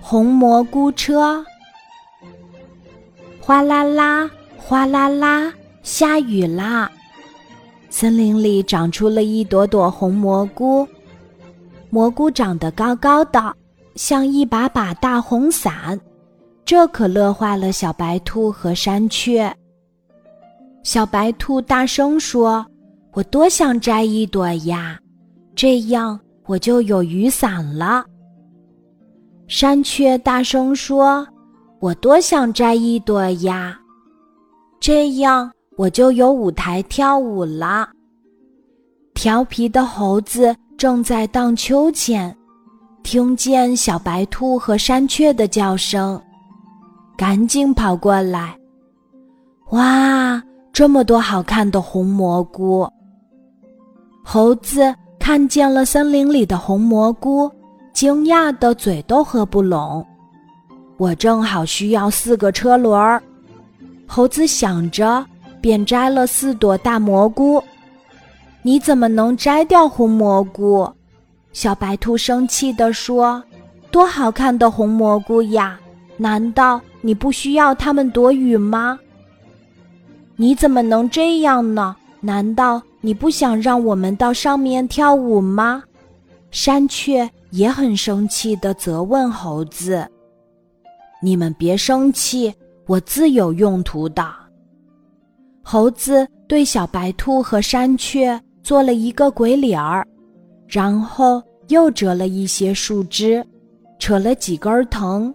红蘑菇车。哗啦啦，哗啦啦，下雨啦！森林里长出了一朵朵红蘑菇，蘑菇长得高高的，像一把把大红伞。这可乐坏了小白兔和山雀。小白兔大声说：“我多想摘一朵呀，这样我就有雨伞了。”山雀大声说：“我多想摘一朵呀，这样我就有舞台跳舞了。”调皮的猴子正在荡秋千，听见小白兔和山雀的叫声。赶紧跑过来！哇，这么多好看的红蘑菇！猴子看见了森林里的红蘑菇，惊讶的嘴都合不拢。我正好需要四个车轮儿，猴子想着，便摘了四朵大蘑菇。你怎么能摘掉红蘑菇？小白兔生气地说：“多好看的红蘑菇呀！难道？”你不需要它们躲雨吗？你怎么能这样呢？难道你不想让我们到上面跳舞吗？山雀也很生气的责问猴子：“你们别生气，我自有用途的。”猴子对小白兔和山雀做了一个鬼脸儿，然后又折了一些树枝，扯了几根藤。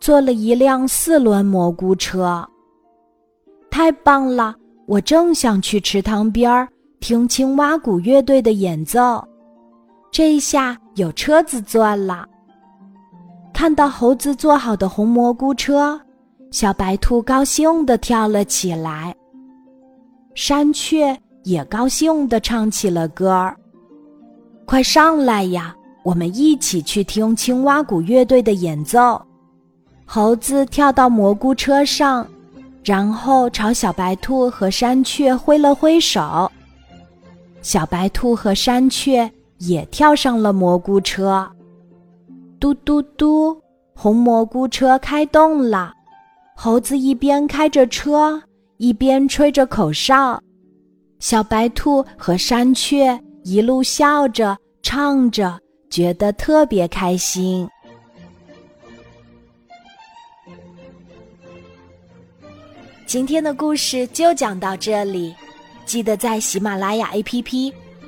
做了一辆四轮蘑菇车，太棒了！我正想去池塘边儿听青蛙鼓乐队的演奏，这下有车子坐了。看到猴子做好的红蘑菇车，小白兔高兴地跳了起来，山雀也高兴地唱起了歌儿。快上来呀，我们一起去听青蛙鼓乐队的演奏。猴子跳到蘑菇车上，然后朝小白兔和山雀挥了挥手。小白兔和山雀也跳上了蘑菇车。嘟嘟嘟，红蘑菇车开动了。猴子一边开着车，一边吹着口哨。小白兔和山雀一路笑着唱着，觉得特别开心。今天的故事就讲到这里，记得在喜马拉雅 APP